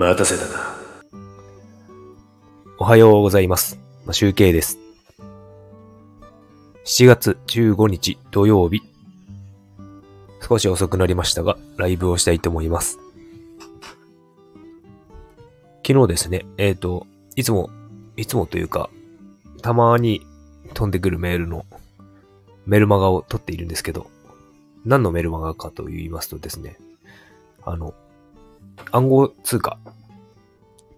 待たせたな。おはようございます。ま集計です。7月15日土曜日。少し遅くなりましたが、ライブをしたいと思います。昨日ですね、えっ、と、いつも、いつもというか、たまに飛んでくるメールのメルマガを取っているんですけど、何のメルマガかと言いますとですね、あの、暗号通貨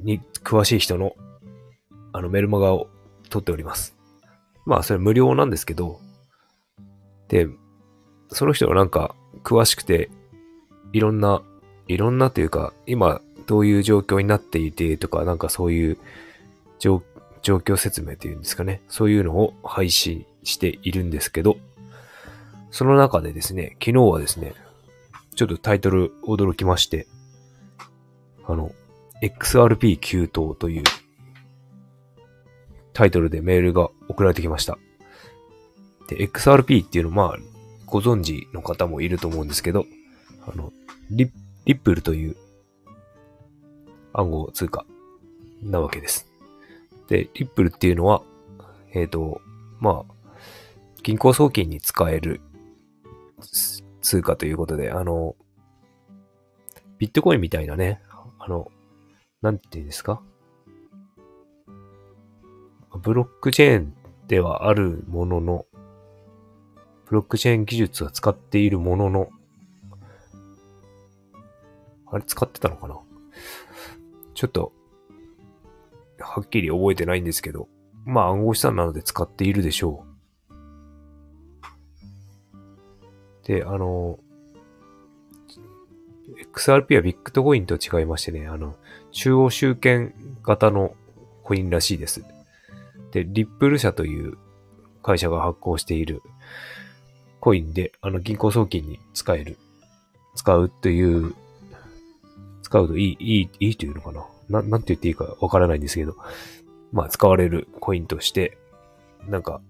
に詳しい人のあのメルマガを取っております。まあそれ無料なんですけど、で、その人がなんか詳しくて、いろんな、いろんなというか、今どういう状況になっていてとか、なんかそういう状状況説明というんですかね。そういうのを配信しているんですけど、その中でですね、昨日はですね、ちょっとタイトル驚きまして、あの、XRP 急騰というタイトルでメールが送られてきました。で、XRP っていうのまあ、ご存知の方もいると思うんですけど、あの、リリップルという暗号通貨なわけです。で、リップルっていうのは、えっ、と、まあ、銀行送金に使える通貨ということで、あの、ビットコインみたいなね、あの、なんて言うんですか？ブロックチェーンではあるものの、ブロックチェーン技術は使っているものの、あれ使ってたのかな？ちょっと、はっきり覚えてないんですけど、まあ暗号資産なので使っているでしょう。で、あの、XRP はビッグトコインと違いましてね、あの、中央集権型のコインらしいです。で、リップル社という会社が発行しているコインで、あの、銀行送金に使える、使うという、使うといい、いい、いいというのかな？な、なんて言っていいかわからないんですけど、まあ、使われるコインとして、なんか、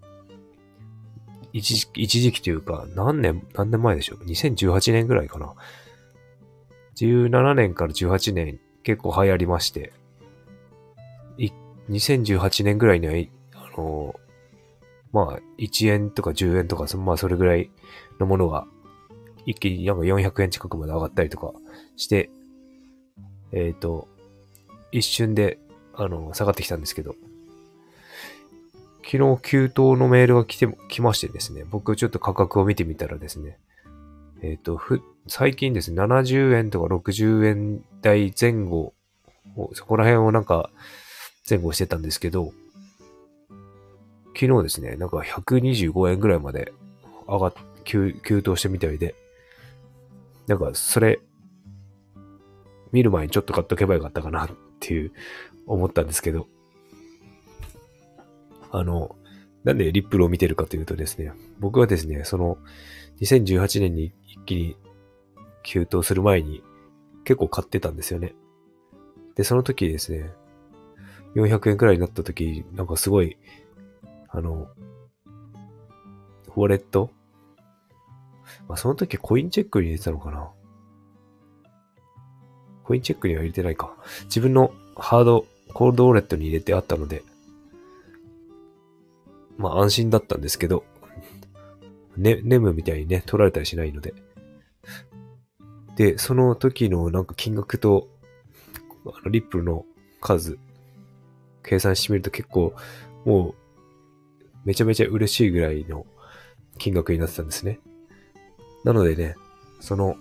一時期、一時期というか、何年、何年前でしょう ?2018 年ぐらいかな？17年から18年結構流行りまして、2018年ぐらいには、あの、まあ、1円とか10円とか、まあ、それぐらいのものが、一気になんか400円近くまで上がったりとかして、えっ、と、一瞬で、あの、下がってきたんですけど、昨日、急騰のメールが来て、来ましてですね、僕ちょっと価格を見てみたらですね、えっ、と、ふ、最近ですね、70円とか60円台前後、そこら辺をなんか前後してたんですけど、昨日ですね、なんか125円ぐらいまで上がっ、急、急騰してみたいで、なんかそれ、見る前にちょっと買っとけばよかったかなっていう思ったんですけど、あの、なんでリップルを見てるかというとですね、僕はですね、その2018年に一気に急騰する前に結構買ってたんですよね。で、その時ですね、400円くらいになった時、なんかすごい、あの、ウォレットまあ、その時コインチェックに入れてたのかなコインチェックには入れてないか。自分のハード、コールドウォレットに入れてあったので、まあ安心だったんですけど、ね、ネムみたいにね、取られたりしないので。で、その時のなんか金額と、あの、リップルの数、計算してみると結構、もう、めちゃめちゃ嬉しいぐらいの金額になってたんですね。なのでね、その、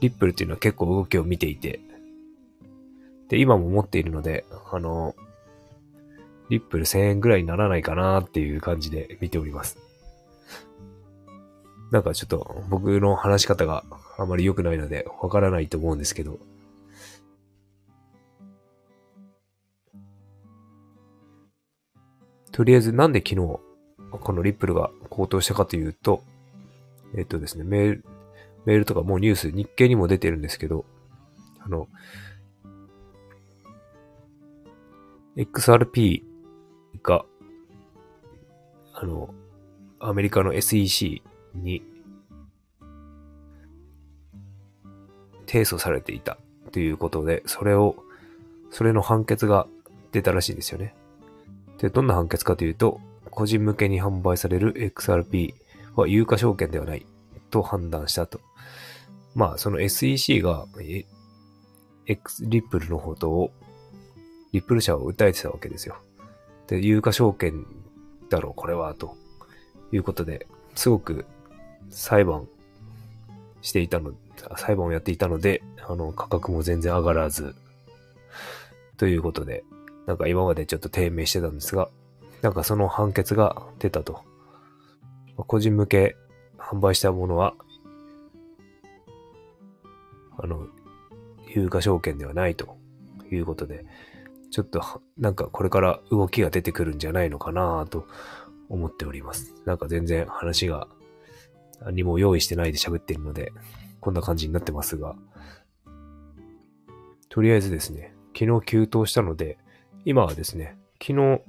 リップルっていうのは結構動きを見ていて、で、今も持っているので、あの、リップル1000円ぐらいにならないかなっていう感じで見ております。なんかちょっと僕の話し方があまり良くないのでわからないと思うんですけど、とりあえずなんで昨日このリップルが高騰したかというと、えっとですね、メール、メールとかもうニュース、日経にも出てるんですけど、あの、XRP が、あの、アメリカの SEC に提訴されていたということで、それをそれの判決が出たらしいんですよね。で、どんな判決かというと、個人向けに販売される XRP は有価証券ではないと判断したと。まあ、その SEC が、X、リップルの方とをリップル社を訴えてたわけですよ。で、有価証券だろう、これは、ということで、すごく裁判していたの、裁判をやっていたので、あの、価格も全然上がらず、ということで、なんか今までちょっと低迷してたんですが、なんかその判決が出たと。個人向け販売したものは、あの、有価証券ではないということで、ちょっとなんかこれから動きが出てくるんじゃないのかなと思っております。なんか全然話が何も用意してないで喋ってるので、こんな感じになってますが、とりあえずですね、昨日急騰したので、今はですね、昨日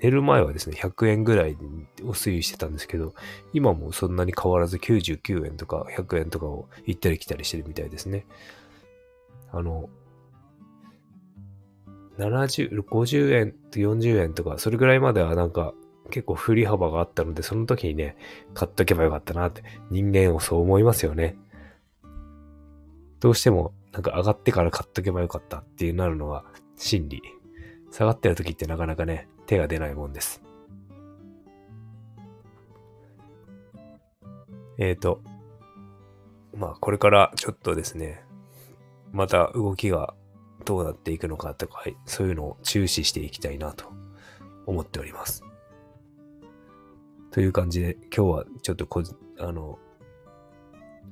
寝る前はですね、100円ぐらいを推移してたんですけど、今もそんなに変わらず99円とか100円とかを行ったり来たりしてるみたいですね。あの、70、50円と40円とか、それぐらいまではなんか結構振り幅があったので、その時にね、買っとけばよかったなって、人間をそう思いますよね。どうしても、なんか上がってから買っとけばよかったっていうなるのは心理。下がってる時ってなかなかね、手が出ないもんです。えっ、ー、と、まあこれからちょっとですね、また動きがどうなっていくのかとか、そういうのを注視していきたいなと思っております。という感じで、今日はちょっとこ、あの、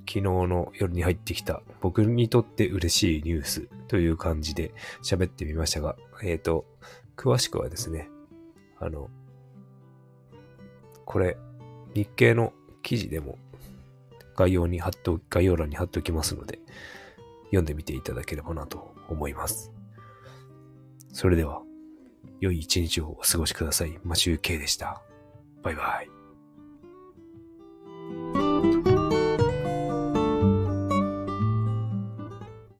昨日の夜に入ってきた僕にとって嬉しいニュースという感じで喋ってみましたが、えっ、ー、と、詳しくはですね、あの、これ、日経の記事でも概要に貼ってお、概要欄に貼っておきますので、読んでみていただければなと思います。それでは、良い一日をお過ごしください。マシュウケイでした。バイバイ。